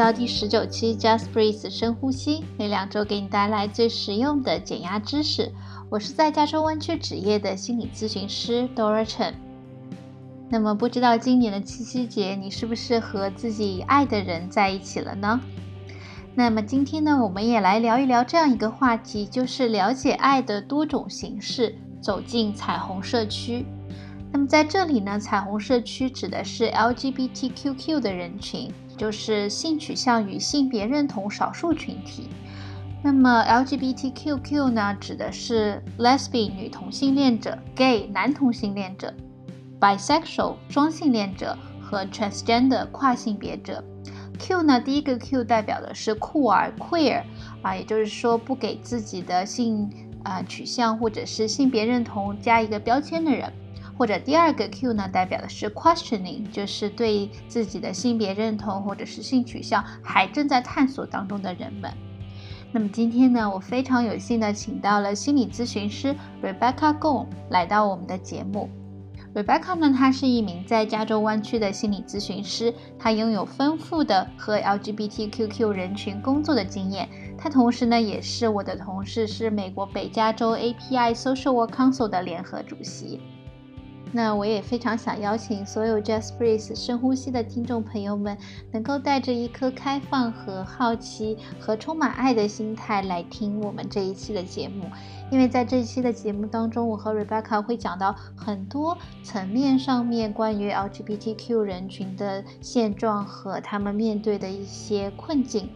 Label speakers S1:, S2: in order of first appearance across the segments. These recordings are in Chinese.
S1: 到第十九期 Just Breathe 深呼吸，每两周给你带来最实用的减压知识。我是在加州湾区执业的心理咨询师 Dora Chen。那么，不知道今年的七夕节，你是不是和自己爱的人在一起了呢？那么今天呢，我们也来聊一聊这样一个话题，就是了解爱的多种形式，走进彩虹社区。那么在这里呢，彩虹社区指的是 LGBTQQ 的人群，就是性取向与性别认同少数群体。那么 LGBTQQ 呢，指的是 Lesbian 女同性恋者、Gay 男同性恋者、Bisexual 双性恋者和 Transgender 跨性别者。Q 呢，第一个 Q 代表的是酷儿 Queer 啊，也就是说不给自己的性啊取向或者是性别认同加一个标签的人。或者第二个 Q 呢，代表的是 questioning，就是对自己的性别认同或者是性取向还正在探索当中的人们。那么今天呢，我非常有幸的请到了心理咨询师 Rebecca Gong 来到我们的节目。Rebecca 呢，她是一名在加州湾区的心理咨询师，她拥有丰富的和 LGBTQQ 人群工作的经验。她同时呢，也是我的同事，是美国北加州 API Social Work Council 的联合主席。那我也非常想邀请所有 Just Breathe 深呼吸的听众朋友们，能够带着一颗开放和好奇和充满爱的心态来听我们这一期的节目，因为在这一期的节目当中，我和 Rebecca 会讲到很多层面上面关于 LGBTQ 人群的现状和他们面对的一些困境。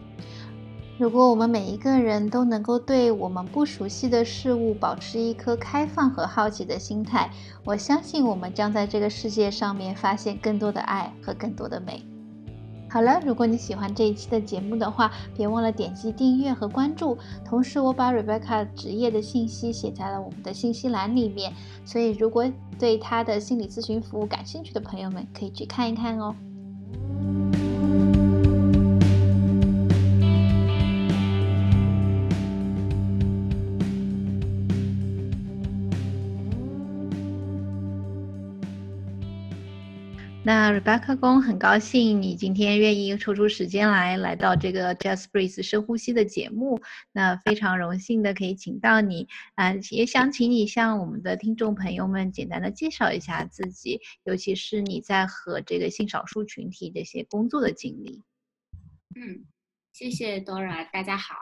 S1: 如果我们每一个人都能够对我们不熟悉的事物保持一颗开放和好奇的心态，我相信我们将在这个世界上面发现更多的爱和更多的美。好了，如果你喜欢这一期的节目的话，别忘了点击订阅和关注。同时，我把 Rebecca 职业的信息写在了我们的信息栏里面，所以如果对她的心理咨询服务感兴趣的朋友们，可以去看一看哦。那 Rebecca 公很高兴你今天愿意抽出时间来来到这个 Just Breathe 深呼吸的节目，那非常荣幸的可以请到你，啊，也想请你向我们的听众朋友们简单的介绍一下自己，尤其是你在和这个性少数群体这些工作的经历。
S2: 嗯，谢谢 Dora，大家好，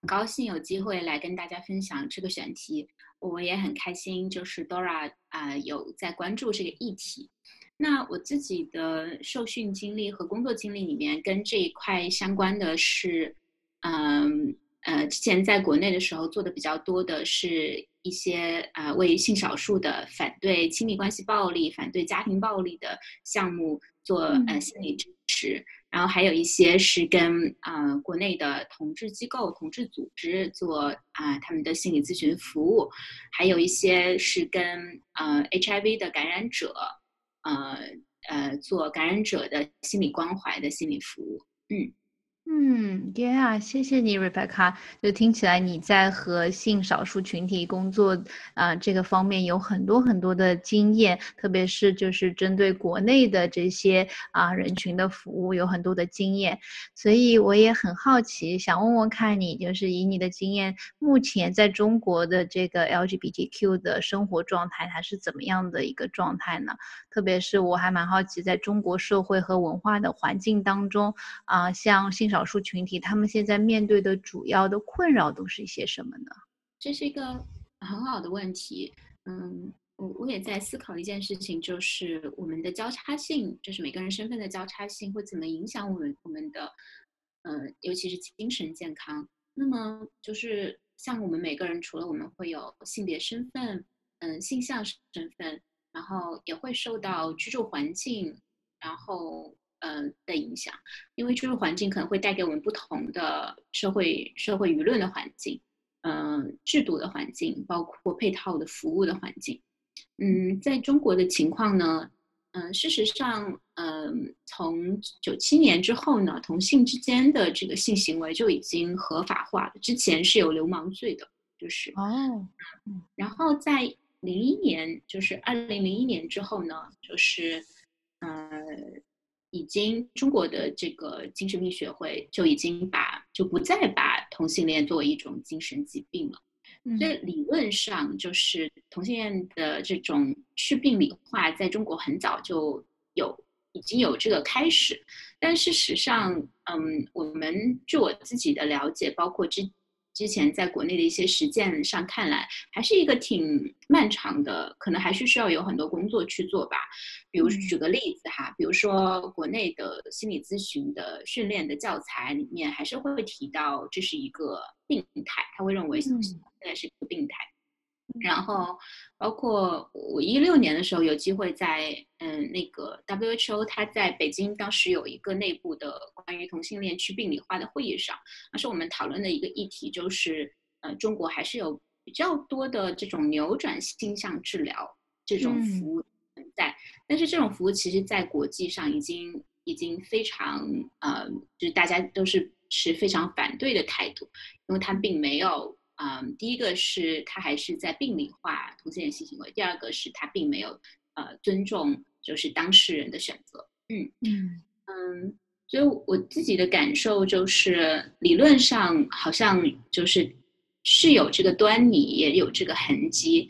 S2: 很高兴有机会来跟大家分享这个选题，我也很开心，就是 Dora 啊有在关注这个议题。那我自己的受训经历和工作经历里面，跟这一块相关的是，嗯呃，之前在国内的时候做的比较多的是一些呃为性少数的反对亲密关系暴力、反对家庭暴力的项目做呃心理支持，然后还有一些是跟呃国内的同志机构、同志组织做啊他们的心理咨询服务，还有一些是跟呃 HIV 的感染者。呃呃，做感染者的心理关怀的心理服务，嗯。
S1: 嗯，Yeah，谢谢你，Rebecca。就听起来你在和性少数群体工作啊这个方面有很多很多的经验，特别是就是针对国内的这些啊人群的服务有很多的经验。所以我也很好奇，想问问看你，就是以你的经验，目前在中国的这个 LGBTQ 的生活状态，它是怎么样的一个状态呢？特别是我还蛮好奇，在中国社会和文化的环境当中啊，像性少少数群体他们现在面对的主要的困扰都是一些什么呢？
S2: 这是一个很好的问题。嗯，我我也在思考一件事情，就是我们的交叉性，就是每个人身份的交叉性会怎么影响我们我们的，呃，尤其是精神健康。那么就是像我们每个人，除了我们会有性别身份，嗯，性向身份，然后也会受到居住环境，然后。嗯的影响，因为居住环境可能会带给我们不同的社会社会舆论的环境，嗯，制度的环境，包括配套的服务的环境。嗯，在中国的情况呢，嗯，事实上，嗯，从九七年之后呢，同性之间的这个性行为就已经合法化了，之前是有流氓罪的，就是
S1: 哦，
S2: 然后在零一年，就是二零零一年之后呢，就是呃。已经中国的这个精神病学会就已经把就不再把同性恋作为一种精神疾病了。所以理论上就是同性恋的这种去病理化，在中国很早就有已经有这个开始，但事实上，嗯，我们据我自己的了解，包括之。之前在国内的一些实践上看来，还是一个挺漫长的，可能还是需要有很多工作去做吧。比如举个例子哈，比如说国内的心理咨询的训练的教材里面，还是会提到这是一个病态，他会认为现在是一个病态。然后，包括我一六年的时候有机会在嗯那个 WHO，它在北京当时有一个内部的关于同性恋去病理化的会议上，当时我们讨论的一个议题，就是呃中国还是有比较多的这种扭转性向治疗这种服务存在，但是这种服务其实在国际上已经已经非常呃就是大家都是持非常反对的态度，因为它并没有。嗯，第一个是他还是在病理化同性恋性行为，第二个是他并没有呃尊重就是当事人的选择。嗯嗯嗯，所以我自己的感受就是，理论上好像就是是有这个端倪，也有这个痕迹。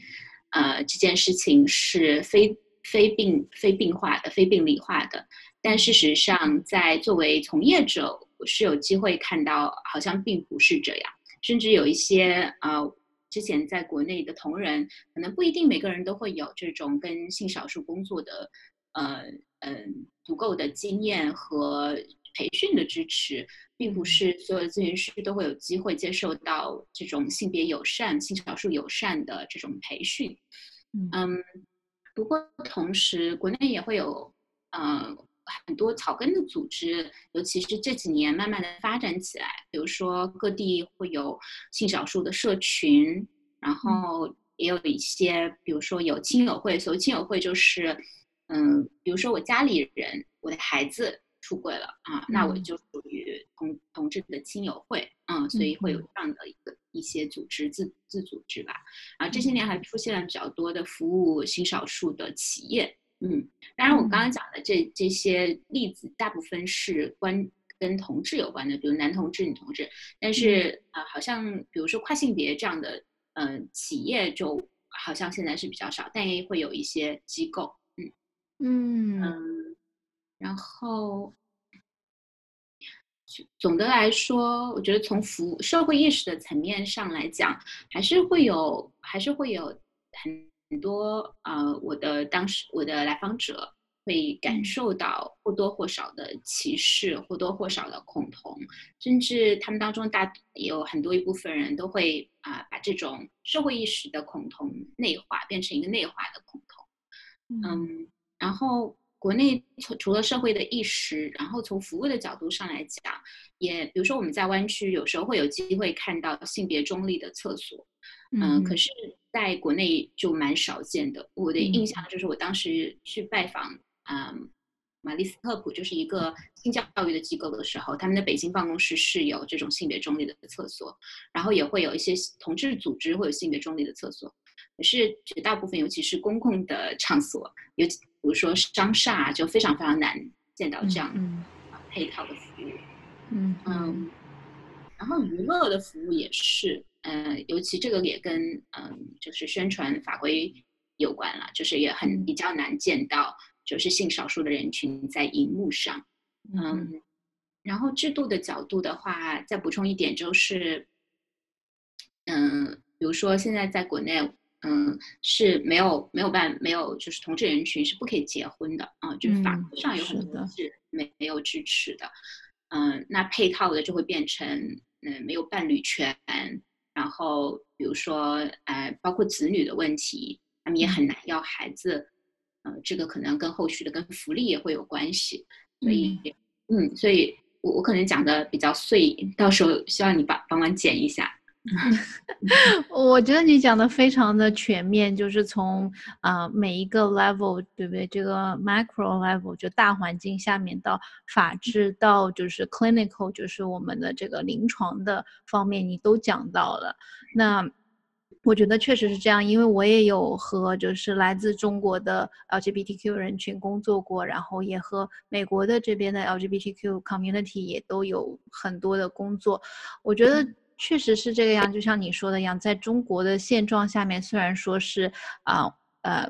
S2: 呃，这件事情是非非病非病化的、非病理化的，但事实上，在作为从业者，我是有机会看到，好像并不是这样。甚至有一些呃，之前在国内的同仁，可能不一定每个人都会有这种跟性少数工作的，呃嗯足够的经验和培训的支持，并不是所有的咨询师都会有机会接受到这种性别友善、性少数友善的这种培训。嗯，不过同时国内也会有，嗯。很多草根的组织，尤其是这几年慢慢的发展起来，比如说各地会有性少数的社群，然后也有一些，比如说有亲友会。所谓亲友会就是，嗯，比如说我家里人，我的孩子出轨了啊，那我就属于同同志的亲友会，嗯，所以会有这样的一个一些组织自自组织吧。啊，这些年还出现了比较多的服务性少数的企业。嗯，当然，我刚刚讲的这这些例子，大部分是关跟同志有关的，比如男同志、女同志。但是啊，好像比如说跨性别这样的，嗯，企业就好像现在是比较少，但也会有一些机构。嗯嗯嗯，然后总的来说，我觉得从服务社会意识的层面上来讲，还是会有，还是会有很。很多呃，我的当时我的来访者会感受到或多或少的歧视，或多或少的恐同，甚至他们当中大有很多一部分人都会啊把这种社会意识的恐同内化，变成一个内化的恐同。嗯，然后国内除除了社会的意识，然后从服务的角度上来讲，也比如说我们在湾区有时候会有机会看到性别中立的厕所，嗯，可是。在国内就蛮少见的。我的印象就是，我当时去拜访嗯玛丽斯特普，就是一个性教育的机构的时候，他们的北京办公室是有这种性别中立的厕所，然后也会有一些同志组织会有性别中立的厕所。可是绝大部分，尤其是公共的场所，尤其比如说商厦，就非常非常难见到这样配套的服务。嗯嗯，然后娱乐的服务也是。嗯，尤其这个也跟嗯，就是宣传法规有关了，就是也很比较难见到，就是性少数的人群在荧幕上。嗯，然后制度的角度的话，再补充一点就是，嗯，比如说现在在国内，嗯，是没有没有办没有就是同志人群是不可以结婚的啊，就是法规上有很多是没没有支持的。嗯，那配套的就会变成嗯没有伴侣权。然后，比如说，呃，包括子女的问题，他们也很难要孩子，呃，这个可能跟后续的跟福利也会有关系。所以，嗯，所以我我可能讲的比较碎，到时候希望你帮帮忙剪一下。
S1: 我觉得你讲的非常的全面，就是从啊每一个 level，对不对？这个 macro level 就大环境下面到法治到就是 clinical，就是我们的这个临床的方面，你都讲到了。那我觉得确实是这样，因为我也有和就是来自中国的 LGBTQ 人群工作过，然后也和美国的这边的 LGBTQ community 也都有很多的工作。我觉得确实是这个样，就像你说的一样，在中国的现状下面，虽然说是啊呃。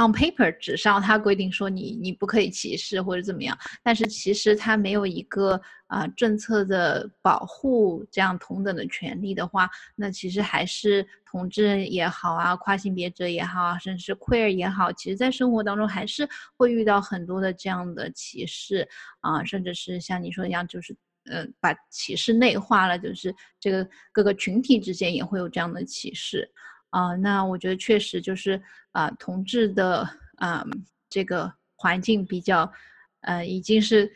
S1: on paper 纸上，它规定说你你不可以歧视或者怎么样，但是其实它没有一个啊政策的保护这样同等的权利的话，那其实还是同志也好啊，跨性别者也好啊，甚至 queer 也好，其实在生活当中还是会遇到很多的这样的歧视啊，甚至是像你说的一样，就是嗯把歧视内化了，就是这个各个群体之间也会有这样的歧视。啊，那我觉得确实就是啊，同志的啊这个环境比较，呃，已经是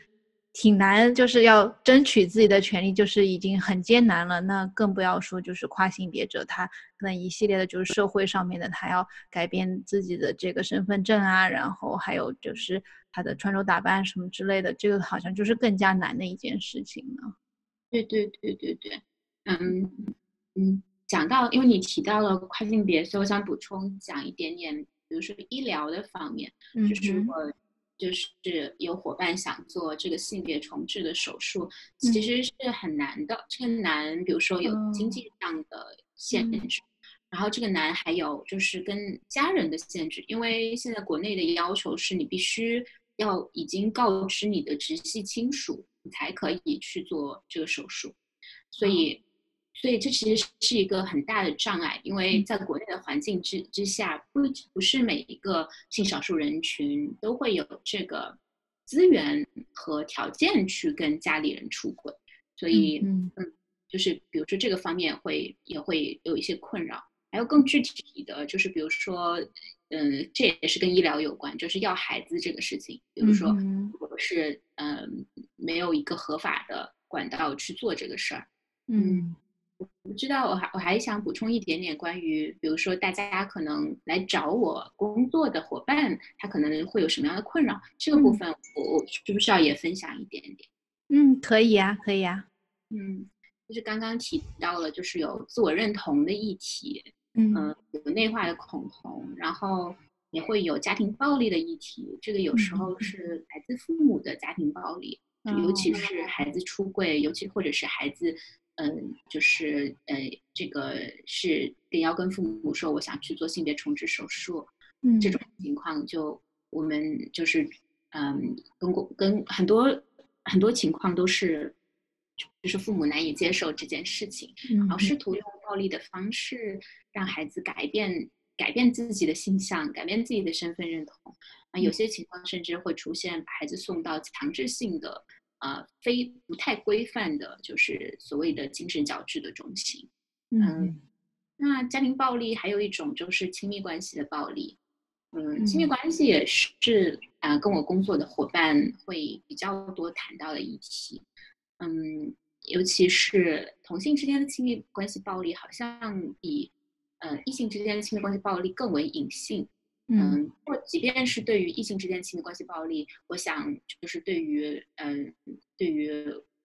S1: 挺难，就是要争取自己的权利，就是已经很艰难了。那更不要说就是跨性别者，他可能一系列的就是社会上面的，他要改变自己的这个身份证啊，然后还有就是他的穿着打扮什么之类的，这个好像就是更加难的一件事情了。
S2: 对对对对对，嗯嗯。讲到，因为你提到了跨性别，所以我想补充讲一点点，比如说医疗的方面，就是我就是有伙伴想做这个性别重置的手术，其实是很难的。这个难，比如说有经济上的限制，然后这个难还有就是跟家人的限制，因为现在国内的要求是你必须要已经告知你的直系亲属，你才可以去做这个手术，所以。所以这其实是一个很大的障碍，因为在国内的环境之之下，不不是每一个性少数人群都会有这个资源和条件去跟家里人出轨，所以嗯，就是比如说这个方面会也会有一些困扰，还有更具体的就是比如说，嗯，这也是跟医疗有关，就是要孩子这个事情，比如说如果是嗯没有一个合法的管道去做这个事儿，嗯。我知道，我还我还想补充一点点关于，比如说大家可能来找我工作的伙伴，他可能会有什么样的困扰？这个部分我我需不需要也分享一点点？
S1: 嗯，可以啊，可以啊。
S2: 嗯，就是刚刚提到了，就是有自我认同的议题，
S1: 嗯，
S2: 有内化的恐同，然后也会有家庭暴力的议题。这个有时候是来自父母的家庭暴力，尤其是孩子出柜，尤其或者是孩子。嗯，就是呃，这个是跟要跟父母说我想去做性别重置手术，
S1: 嗯，
S2: 这种。情况就我们就是嗯，跟过跟很多很多情况都是，就是父母难以接受这件事情，然后试图用暴力的方式让孩子改变改变自己的性象，改变自己的身份认同，啊，有些情况甚至会出现把孩子送到强制性的。呃，非不太规范的，就是所谓的精神矫治的中心。
S1: 嗯，
S2: 那家庭暴力还有一种就是亲密关系的暴力。嗯，亲密关系也是啊，跟我工作的伙伴会比较多谈到的议题。嗯，尤其是同性之间的亲密关系暴力，好像比呃异性之间的亲密关系暴力更为隐性。嗯，或即便是对于异性之间亲密关系暴力，我想就是对于嗯，对于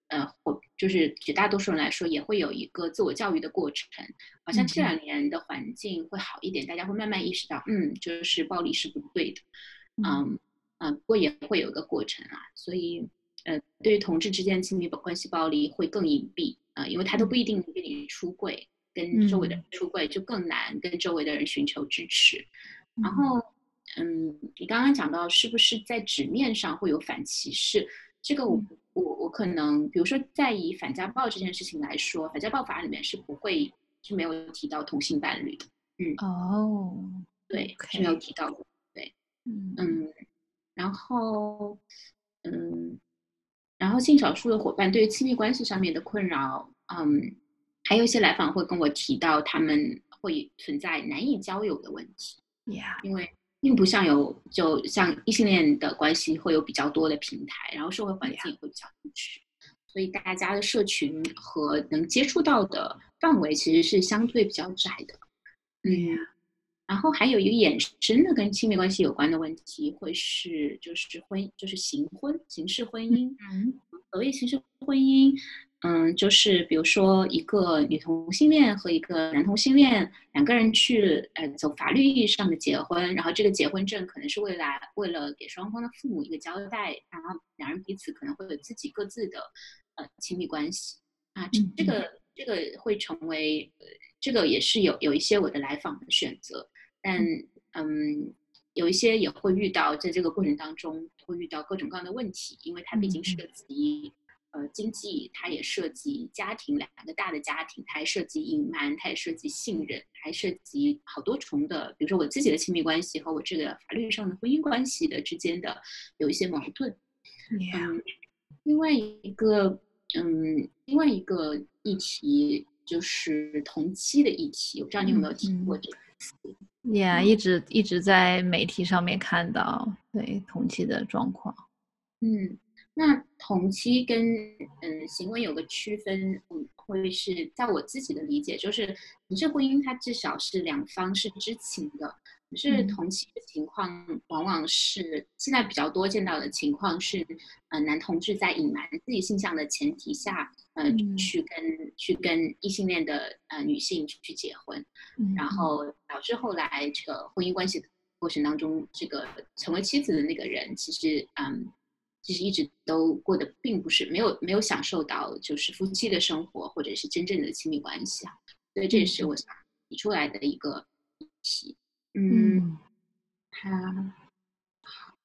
S2: 呃，或就是绝大多数人来说，也会有一个自我教育的过程。好像这两年的环境会好一点，大家会慢慢意识到，嗯，就是暴力是不对的。嗯嗯，不过也会有一个过程啊。所以呃，对于同志之间亲密关系暴力会更隐蔽啊，因为他都不一定跟你出柜，跟周围的人出柜就更难跟周围的人寻求支持。然后，嗯，你刚刚讲到是不是在纸面上会有反歧视？这个我我我可能，比如说在以反家暴这件事情来说，反家暴法里面是不会是没有提到同性伴侣的。嗯，
S1: 哦，
S2: 对，是没有提到的。对，
S1: 嗯
S2: 嗯，然后，嗯，然后性少数的伙伴对于亲密关系上面的困扰，嗯，还有一些来访会跟我提到他们会存在难以交友的问题。因为并不像有，就像异性恋的关系会有比较多的平台，然后社会环境也会比较支持，所以大家的社群和能接触到的范围其实是相对比较窄的。嗯，然后还有一个衍生的跟亲密关系有关的问题，会是就是婚，就是形婚、形式婚姻。
S1: 嗯，
S2: 所谓形式婚姻，嗯，就是比如说一个女同性恋和一个男同性恋两个人去呃走法律意义上的结婚，然后这个结婚证可能是未来为了给双方的父母一个交代，然后两人彼此可能会有自己各自的呃亲密关系。啊，这这个这个会成为呃这个也是有有一些我的来访的选择，但嗯。有一些也会遇到在这个过程当中会遇到各种各样的问题，因为它毕竟涉及。呃，经济它也涉及家庭两个大的家庭，它还涉及隐瞒，它也涉及信任，还涉及好多重的，比如说我自己的亲密关系和我这个法律上的婚姻关系的之间的有一些矛盾。
S1: 嗯，
S2: 另外一个，嗯，另外一个议题就是同期的议题，我不知道你有没有听过这个词
S1: ？Yeah，一直一直在媒体上面看到对同期的状况。
S2: 嗯。那同期跟嗯行为有个区分，嗯，会是在我自己的理解，就是同性婚姻它至少是两方是知情的，可是同期的情况往往是现在比较多见到的情况是，呃，男同志在隐瞒自己性向的前提下，呃，去跟去跟异性恋的呃女性去结婚，然后导致后来这个婚姻关系过程当中，这个成为妻子的那个人其实嗯。其实一直都过得并不是没有没有享受到就是夫妻的生活或者是真正的亲密关系啊，所以这也是我想提出来的一个议题。嗯，好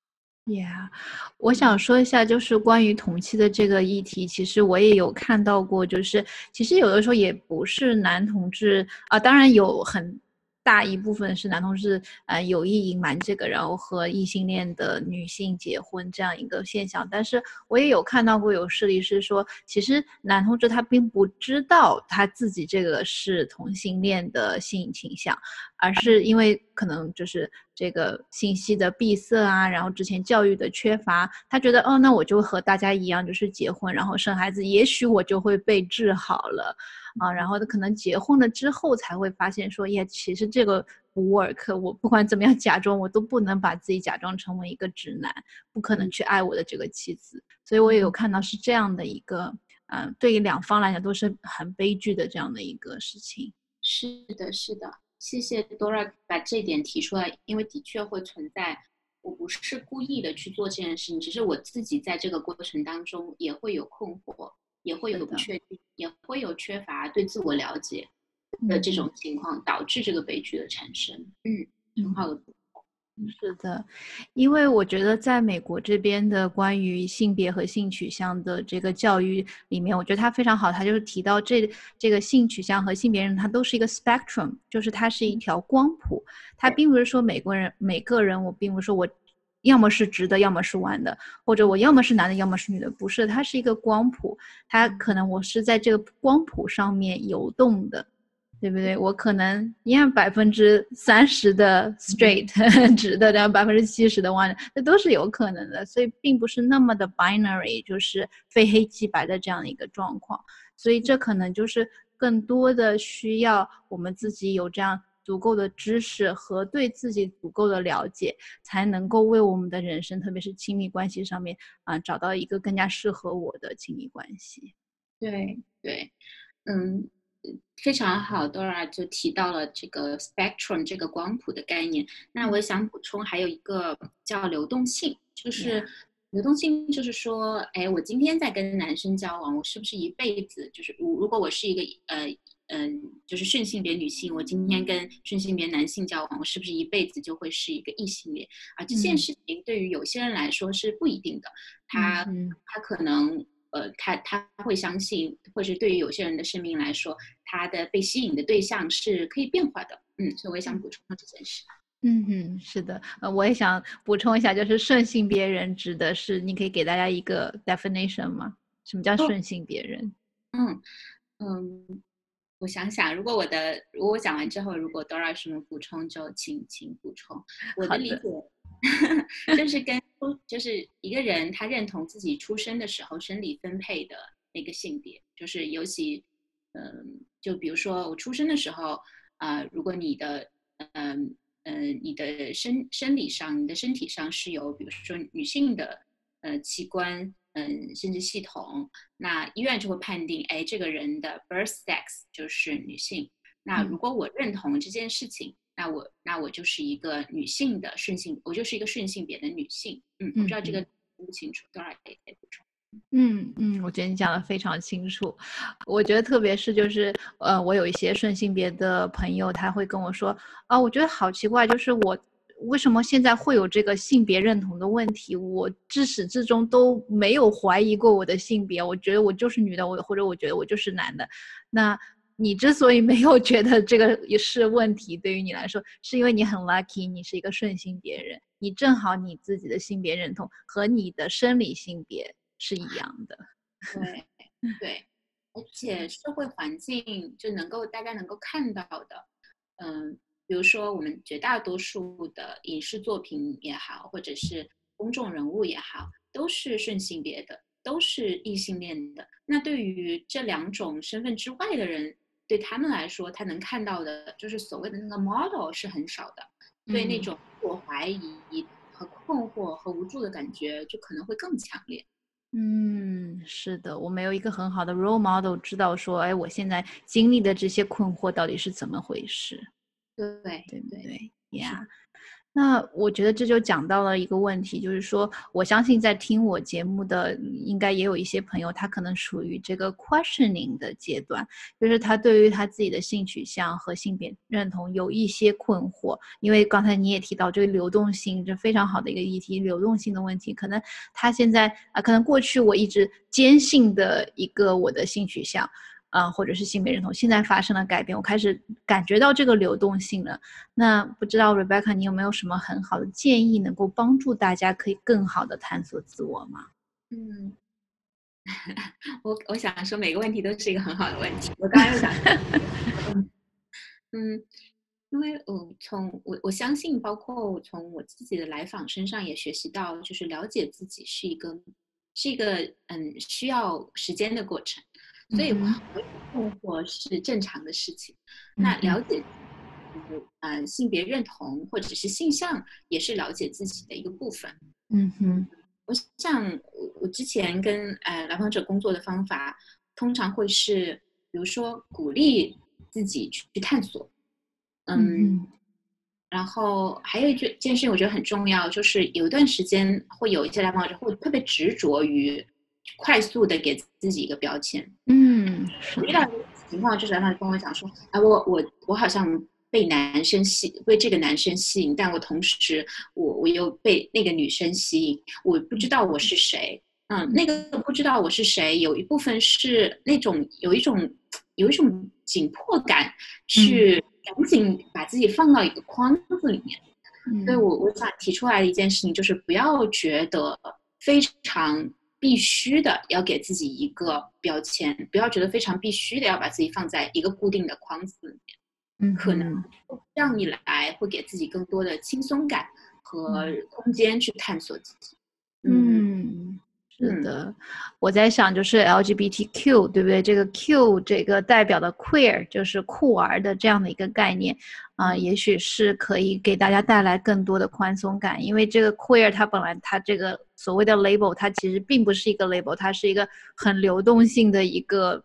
S1: ，Yeah，我想说一下就是关于同期的这个议题，其实我也有看到过，就是其实有的时候也不是男同志啊，当然有很。大一部分是男同志，呃，有意隐瞒这个，然后和异性恋的女性结婚这样一个现象。但是我也有看到过有事例是说，其实男同志他并不知道他自己这个是同性恋的性倾向，而是因为可能就是这个信息的闭塞啊，然后之前教育的缺乏，他觉得哦，那我就和大家一样，就是结婚，然后生孩子，也许我就会被治好了。啊，然后他可能结婚了之后才会发现说，耶，其实这个不 work。我不管怎么样假装，我都不能把自己假装成为一个直男，不可能去爱我的这个妻子。所以我也有看到是这样的一个，嗯，对于两方来讲都是很悲剧的这样的一个事情。
S2: 是的，是的，谢谢 Dora 把这点提出来，因为的确会存在，我不是故意的去做这件事情，只是我自己在这个过程当中也会有困惑。也会有不确定，也会有缺乏对自我了解的这种情况，导致这个悲剧的产生。嗯，很好的。
S1: 是的，因为我觉得在美国这边的关于性别和性取向的这个教育里面，我觉得它非常好。它就是提到这这个性取向和性别认同，它都是一个 spectrum，就是它是一条光谱。它并不是说美国人每个人，我并不是说我。要么是直的，要么是弯的，或者我要么是男的，要么是女的，不是，它是一个光谱，它可能我是在这个光谱上面游动的，对不对？我可能一样百分之三十的 straight 直的，然后百分之七十的弯的，这都是有可能的，所以并不是那么的 binary，就是非黑即白的这样的一个状况，所以这可能就是更多的需要我们自己有这样。足够的知识和对自己足够的了解，才能够为我们的人生，特别是亲密关系上面啊，找到一个更加适合我的亲密关系。
S2: 对对，嗯，非常好，Dora 就提到了这个 spectrum 这个光谱的概念。那我想补充还有一个叫流动性，就是流动性就是说，哎，我今天在跟男生交往，我是不是一辈子？就是如如果我是一个呃。嗯，就是顺性别女性，我今天跟顺性别男性交往，我是不是一辈子就会是一个异性恋？啊，这件事情对于有些人来说是不一定的，他他可能呃，他他会相信，或者对于有些人的生命来说，他的被吸引的对象是可以变化的。嗯，所以我也想补充这件事。
S1: 嗯嗯，是的，呃，我也想补充一下，就是顺性别人指的是，你可以给大家一个 definition 吗？什么叫顺性别人？
S2: 嗯嗯。我想想，如果我的如果我讲完之后，如果 Dora 什么补充，就请请补充。我的理解 就是跟就是一个人他认同自己出生的时候生理分配的那个性别，就是尤其嗯，就比如说我出生的时候啊，如果你的嗯嗯你的生生理上你的身体上是有比如说女性的呃器官嗯，生殖系统，那医院就会判定，哎，这个人的 birth sex 就是女性。那如果我认同这件事情，那我那我就是一个女性的顺性，我就是一个顺性别的女性。嗯，我不知道这个清不清楚，多少可以补充。
S1: 嗯嗯，我觉得你讲的非常清楚。我觉得特别是就是呃，我有一些顺性别的朋友，他会跟我说啊，我觉得好奇怪，就是我为什么现在会有这个性别认同的问题？我自始至终都没有怀疑过我的性别，我觉得我就是女的，我或者我觉得我就是男的。那你之所以没有觉得这个也是问题，对于你来说，是因为你很 lucky，你是一个顺性别人，你正好你自己的性别认同和你的生理性别。是一样的，
S2: 对对，而且社会环境就能够大家能够看到的，嗯，比如说我们绝大多数的影视作品也好，或者是公众人物也好，都是顺性别的，都是异性恋的。那对于这两种身份之外的人，对他们来说，他能看到的就是所谓的那个 model 是很少的，对那种自我怀疑和困惑和无助的感觉就可能会更强烈。
S1: 嗯，是的，我没有一个很好的 role model，知道说，哎，我现在经历的这些困惑到底是怎么回事？
S2: 对对对
S1: 对，Yeah。那我觉得这就讲到了一个问题，就是说，我相信在听我节目的应该也有一些朋友，他可能属于这个 questioning 的阶段，就是他对于他自己的性取向和性别认同有一些困惑。因为刚才你也提到这个流动性，这非常好的一个议题，流动性的问题，可能他现在啊，可能过去我一直坚信的一个我的性取向。啊，或者是性别认同，现在发生了改变，我开始感觉到这个流动性了。那不知道 Rebecca，你有没有什么很好的建议，能够帮助大家可以更好的探索自我吗？
S2: 嗯，我我想说每个问题都是一个很好的问题。我刚刚又想，嗯，因为我从我我相信，包括我从我自己的来访身上也学习到，就是了解自己是一个是一个嗯需要时间的过程。所以，困惑是正常的事情。那了解，嗯，性别认同或者是性向，也是了解自己的一个部分。
S1: 嗯哼，
S2: 我想，我之前跟呃来访者工作的方法，通常会是，比如说鼓励自己去探索。嗯，然后还有一件件事，我觉得很重要，就是有一段时间会有一些来访者会特别执着于。快速的给自己一个标签，
S1: 嗯，
S2: 遇到情况就是他跟我讲说，啊，我我我好像被男生吸，被这个男生吸引，但我同时我我又被那个女生吸引，我不知道我是谁，嗯，那个不知道我是谁，有一部分是那种有一种有一种紧迫感，去赶紧把自己放到一个框子里面，所以我我想提出来的一件事情就是不要觉得非常。必须的要给自己一个标签，不要觉得非常必须的要把自己放在一个固定的框子里面。
S1: 嗯，
S2: 可能这样一来会给自己更多的轻松感和空间去探索自己。
S1: 嗯。是的，我在想，就是 LGBTQ，对不对？这个 Q 这个代表的 queer，就是酷儿的这样的一个概念啊，也许是可以给大家带来更多的宽松感。因为这个 queer 它本来它这个所谓的 label，它其实并不是一个 label，它是一个很流动性的一个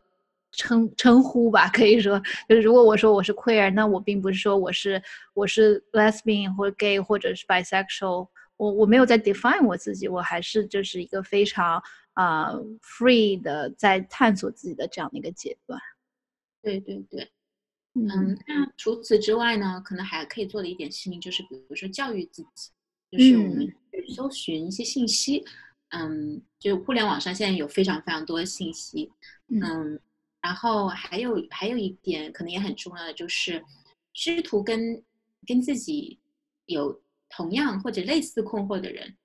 S1: 称称呼吧。可以说，就是如果我说我是 queer，那我并不是说我是我是 lesbian 或者 gay 或者是 bisexual。我我没有在 define 我自己，我还是就是一个非常啊 free 的在探索自己的这样的一个阶段。
S2: 对对对，嗯，那除此之外呢，可能还可以做的一点事情就是，比如说教育自己，就是我们去搜寻一些信息，嗯，就互联网上现在有非常非常多的信息，嗯，然后还有还有一点可能也很重要的就是，试图跟跟自己有。同样或者类似困惑的人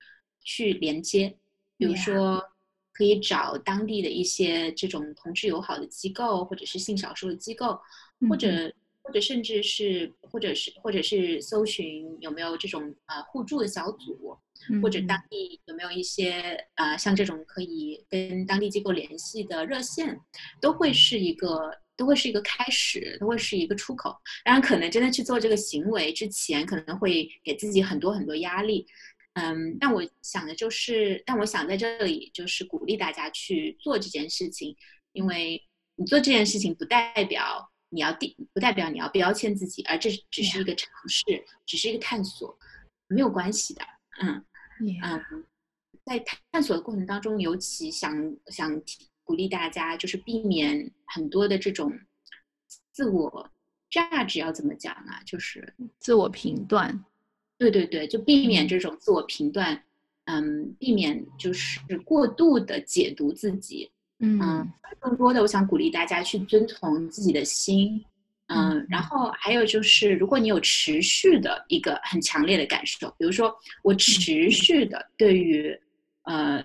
S2: 去连接，比如说可以找当地的一些这种同志友好的机构，或者是性少数的机构，或者或者甚至是或者是或者是搜寻有没有这种呃互助的小组，或者当地有没有一些呃像这种可以跟当地机构联系的热线，都会是一个。都会是一个开始，都会是一个出口。当然，可能真的去做这个行为之前，可能会给自己很多很多压力。嗯，但我想的就是，但我想在这里就是鼓励大家去做这件事情，因为你做这件事情不代表你要定，不代表你要标签自己，而这只是一个尝试，只是一个探索，没有关系的。嗯嗯，在探索的过程当中，尤其想想鼓励大家，就是避免很多的这种自我价值要怎么讲啊？就是
S1: 自我评断。
S2: 对对对，就避免这种自我评断，嗯，避免就是过度的解读自己，嗯，更多的我想鼓励大家去遵从自己的心，嗯，然后还有就是，如果你有持续的一个很强烈的感受，比如说我持续的对于呃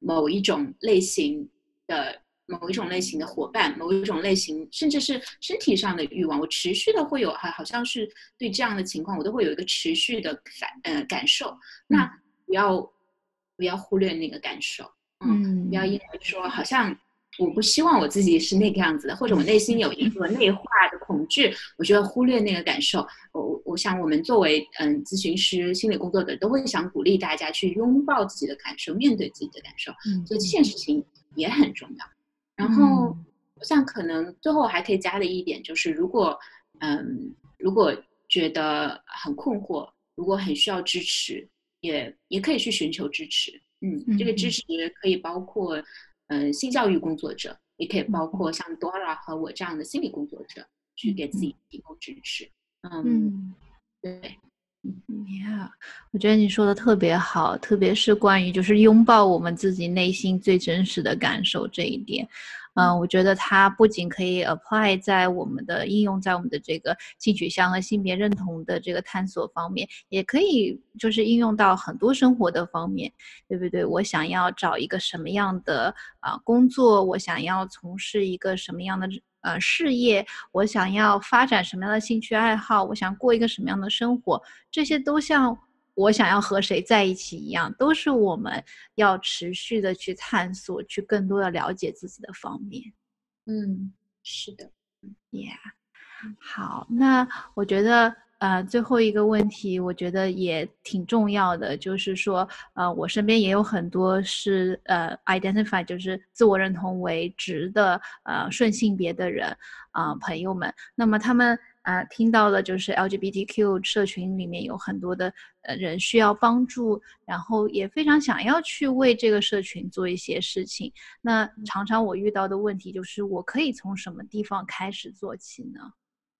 S2: 某一种类型的。某一种类型的伙伴，某一种类型，甚至是身体上的欲望，我持续的会有，好，好像是对这样的情况，我都会有一个持续的感，呃，感受。那不要不要忽略那个感受，嗯，不要因为说好像我不希望我自己是那个样子的，或者我内心有一个内化的恐惧，我就要忽略那个感受。我我想，我们作为嗯咨询师、心理工作者，都会想鼓励大家去拥抱自己的感受，面对自己的感受。嗯，所以这件事情也很重要。然后，我想可能最后还可以加的一点就是，如果嗯，如果觉得很困惑，如果很需要支持，也也可以去寻求支持。嗯，这个支持可以包括嗯性教育工作者，也可以包括像 Dora 和我这样的心理工作者，去给自己提供支持。嗯，对。
S1: Yeah，我觉得你说的特别好，特别是关于就是拥抱我们自己内心最真实的感受这一点。嗯，我觉得它不仅可以 apply 在我们的应用在我们的这个性取向和性别认同的这个探索方面，也可以就是应用到很多生活的方面，对不对？我想要找一个什么样的啊工作，我想要从事一个什么样的。呃，事业，我想要发展什么样的兴趣爱好？我想过一个什么样的生活？这些都像我想要和谁在一起一样，都是我们要持续的去探索，去更多的了解自己的方面。
S2: 嗯，是的
S1: ，Yeah。好，那我觉得。呃，最后一个问题，我觉得也挺重要的，就是说，呃，我身边也有很多是呃，identify 就是自我认同为直的呃顺性别的人啊，朋友们。那么他们啊，听到了就是 LGBTQ 社群里面有很多的呃人需要帮助，然后也非常想要去为这个社群做一些事情。那常常我遇到的问题就是，我可以从什么地方开始做起呢？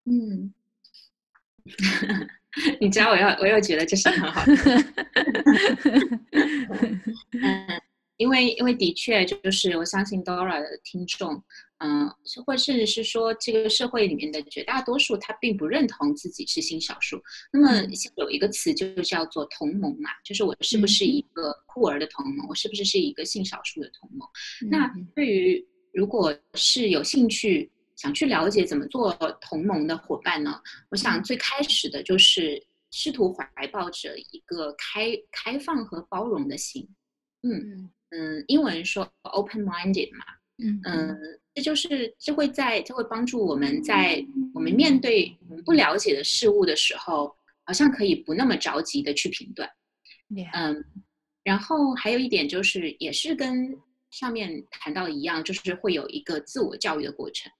S2: 嗯。你知道，我要，我又觉得这是很好的。嗯，因为，因为的确，就是我相信 Dora 的听众，嗯，或甚至是说，这个社会里面的绝大多数，他并不认同自己是性少数。那么，有一个词就叫做同盟嘛，就是我是不是一个酷儿的同盟，我是不是是一个性少数的同盟？那对于如果是有兴趣。想去了解怎么做同盟的伙伴呢？我想最开始的就是试图怀抱着一个开开放和包容的心。嗯嗯，英文说 open-minded 嘛。嗯嗯，这就是这会在这会帮助我们在我们面对我们不了解的事物的时候，好像可以不那么着急的去评断。嗯，然后还有一点就是，也是跟上面谈到一样，就是会有一个自我教育的过程。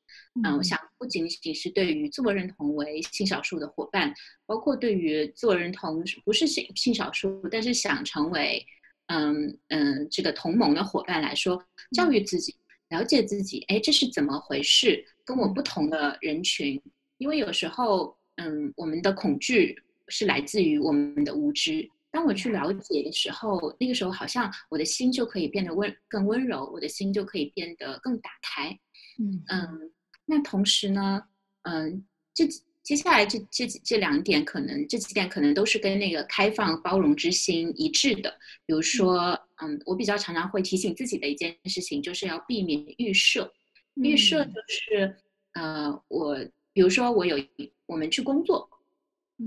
S2: 嗯，我想不仅仅是对于自我认同为性少数的伙伴，包括对于自我认同不是性性少数，但是想成为嗯嗯这个同盟的伙伴来说，教育自己，了解自己，哎，这是怎么回事？跟我不同的人群，因为有时候嗯，我们的恐惧是来自于我们的无知。当我去了解的时候，那个时候好像我的心就可以变得温更温柔，我的心就可以变得更打开。嗯嗯。那同时呢，嗯，这接下来这这这两点可能这几点可能都是跟那个开放包容之心一致的。比如说，嗯，我比较常常会提醒自己的一件事情，就是要避免预设。预设就是，呃，我比如说我有我们去工作，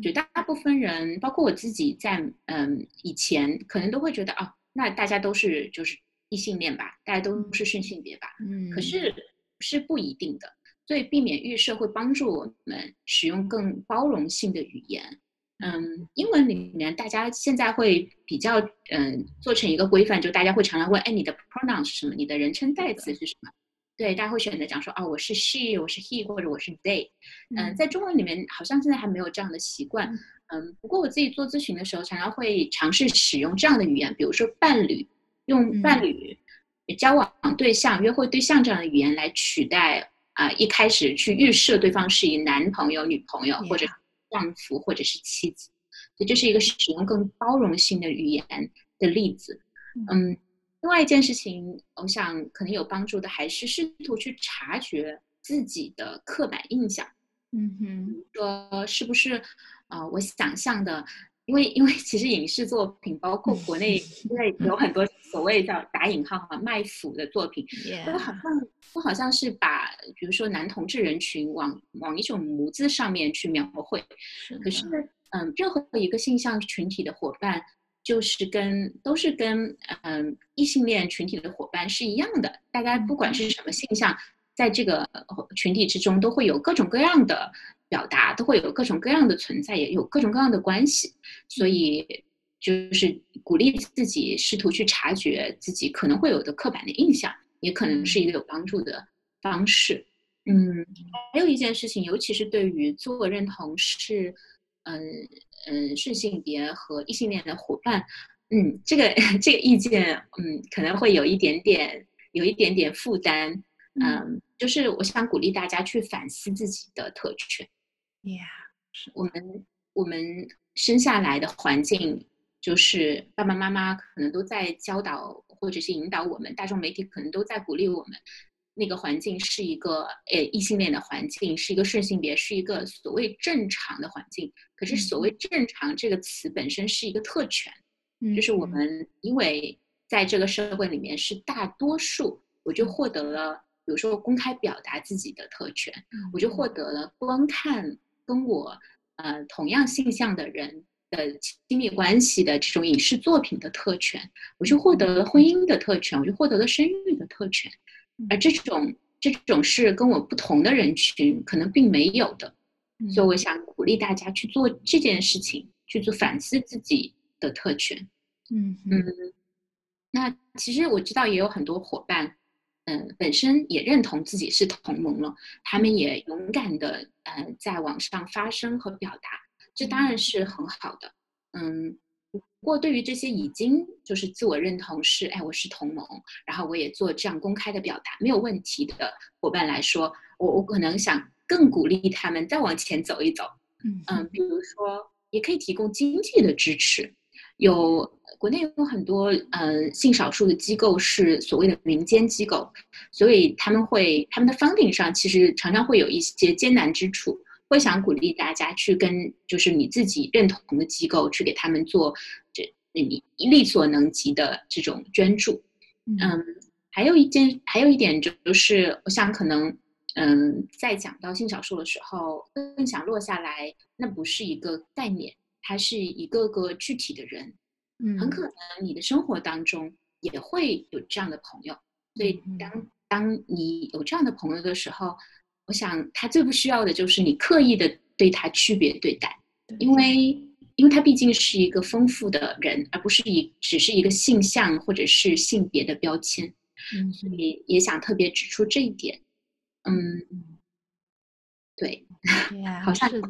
S2: 绝大部分人，包括我自己，在嗯以前可能都会觉得，哦，那大家都是就是异性恋吧，大家都是顺性别吧。嗯，可是是不一定的。所以，避免预设会帮助我们使用更包容性的语言。嗯，英文里面大家现在会比较嗯做成一个规范，就大家会常常问，哎，你的 pronoun 是什么？你的人称代词是什么？对，大家会选择讲说，哦，我是 she，我是 he，或者我是 they。嗯，在中文里面好像现在还没有这样的习惯。嗯，不过我自己做咨询的时候，常常会尝试使用这样的语言，比如说伴侣，用伴侣、交往对象、约会对象这样的语言来取代啊，一开始去预设对方是以男朋友、女朋友或者丈夫或者是妻子。所以这是一个使用更包容性的语言的例子。嗯。另外一件事情，我想可能有帮助的，还是试图去察觉自己的刻板印象。
S1: 嗯哼，
S2: 说是不是啊？我想象的，因为因为其实影视作品，包括国内，因为有很多所谓叫打引号哈卖腐的作品，都好像都好像是把，比如说男同志人群往往一种模子上面去描绘。可是，嗯，任何一个性向群体的伙伴。就是跟都是跟嗯异性恋群体的伙伴是一样的，大家不管是什么性向，在这个群体之中都会有各种各样的表达，都会有各种各样的存在，也有各种各样的关系。所以就是鼓励自己试图去察觉自己可能会有的刻板的印象，也可能是一个有帮助的方式。嗯，还有一件事情，尤其是对于自我认同是。嗯嗯，顺性别和异性恋的伙伴，嗯，这个这个意见，嗯，可能会有一点点，有一点点负担，嗯，就是我想鼓励大家去反思自己的特权。
S1: Yeah，
S2: 我们我们生下来的环境，就是爸爸妈妈可能都在教导或者是引导我们，大众媒体可能都在鼓励我们。那个环境是一个呃异性恋的环境，是一个顺性别，是一个所谓正常的环境。可是所谓正常这个词本身是一个特权，就是我们因为在这个社会里面是大多数，我就获得了，比如说公开表达自己的特权，我就获得了观看跟我呃同样性向的人的亲密关系的这种影视作品的特权，我就获得了婚姻的特权，我就获得了生育的特权。而这种这种是跟我不同的人群可能并没有的，所以我想鼓励大家去做这件事情，去做反思自己的特权。
S1: 嗯嗯。
S2: 那其实我知道也有很多伙伴，嗯，本身也认同自己是同盟了，他们也勇敢的呃在网上发声和表达，这当然是很好的。嗯。不过，对于这些已经就是自我认同是，哎，我是同盟，然后我也做这样公开的表达，没有问题的伙伴来说，我我可能想更鼓励他们再往前走一走。
S1: 嗯
S2: 嗯，比如说，也可以提供经济的支持。有国内有很多呃性少数的机构是所谓的民间机构，所以他们会他们的 funding 上其实常常会有一些艰难之处。会想鼓励大家去跟就是你自己认同的机构去给他们做这你力所能及的这种捐助，嗯，还有一件还有一点就是我想可能嗯在讲到性少数的时候更想落下来，那不是一个概念，它是一个个具体的人，
S1: 嗯，
S2: 很可能你的生活当中也会有这样的朋友，所以当当你有这样的朋友的时候。我想，他最不需要的就是你刻意的对他区别对待，因为，因为他毕竟是一个丰富的人，而不是一只是一个性向或者是性别的标签。
S1: 嗯，
S2: 所以也想特别指出这一点。嗯，对，好像是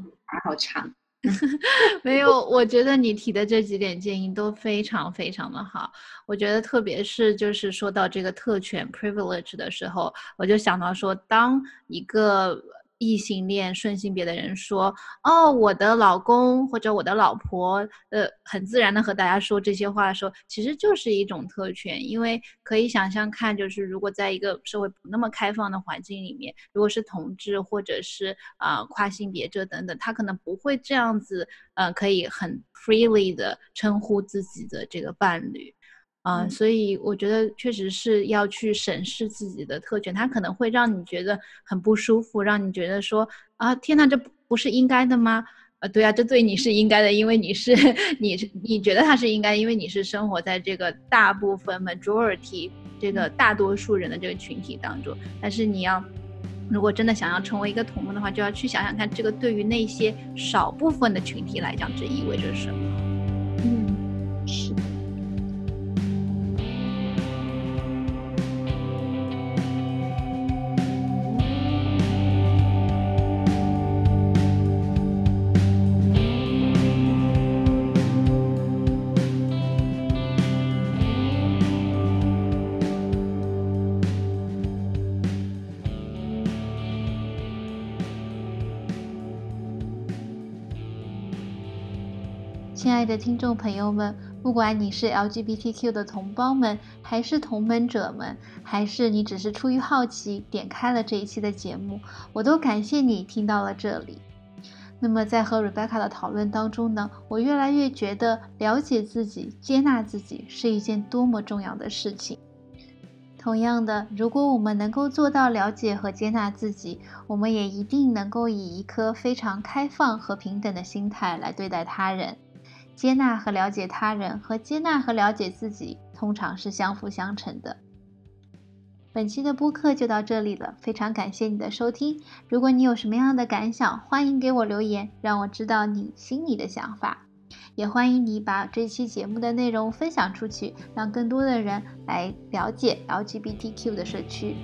S2: 好长。
S1: 没有，我觉得你提的这几点建议都非常非常的好。我觉得特别是就是说到这个特权 privilege 的时候，我就想到说，当一个。异性恋顺性别的人说：“哦，我的老公或者我的老婆，呃，很自然的和大家说这些话的时候，其实就是一种特权。因为可以想象看，就是如果在一个社会不那么开放的环境里面，如果是同志或者是啊跨性别者等等，他可能不会这样子，呃，可以很 freely 的称呼自己的这个伴侣。”啊，所以我觉得确实是要去审视自己的特权，它可能会让你觉得很不舒服，让你觉得说啊，天哪，这不是应该的吗？啊，对啊，这对你是应该的，因为你是 你是你觉得它是应该，因为你是生活在这个大部分 majority 这个大多数人的这个群体当中，但是你要如果真的想要成为一个同盟的话，就要去想想看，这个对于那些少部分的群体来讲，这意味着什么。
S2: 嗯，
S1: 亲爱的听众朋友们，不管你是 LGBTQ 的同胞们，还是同门者们，还是你只是出于好奇点开了这一期的节目，我都感谢你听到了这里。那么在和 Rebecca 的讨论当中呢，我越来越觉得了解自己、接纳自己是一件多么重要的事情。同样的，如果我们能够做到了解和接纳自己，我们也一定能够以一颗非常开放和平等的心态来对待他人。接纳和了解他人和接纳和了解自己，通常是相辅相成的。本期的播客就到这里了，非常感谢你的收听。如果你有什么样的感想，欢迎给我留言，让我知道你心里的想法。也欢迎你把这期节目的内容分享出去，让更多的人来了解 LGBTQ 的社区。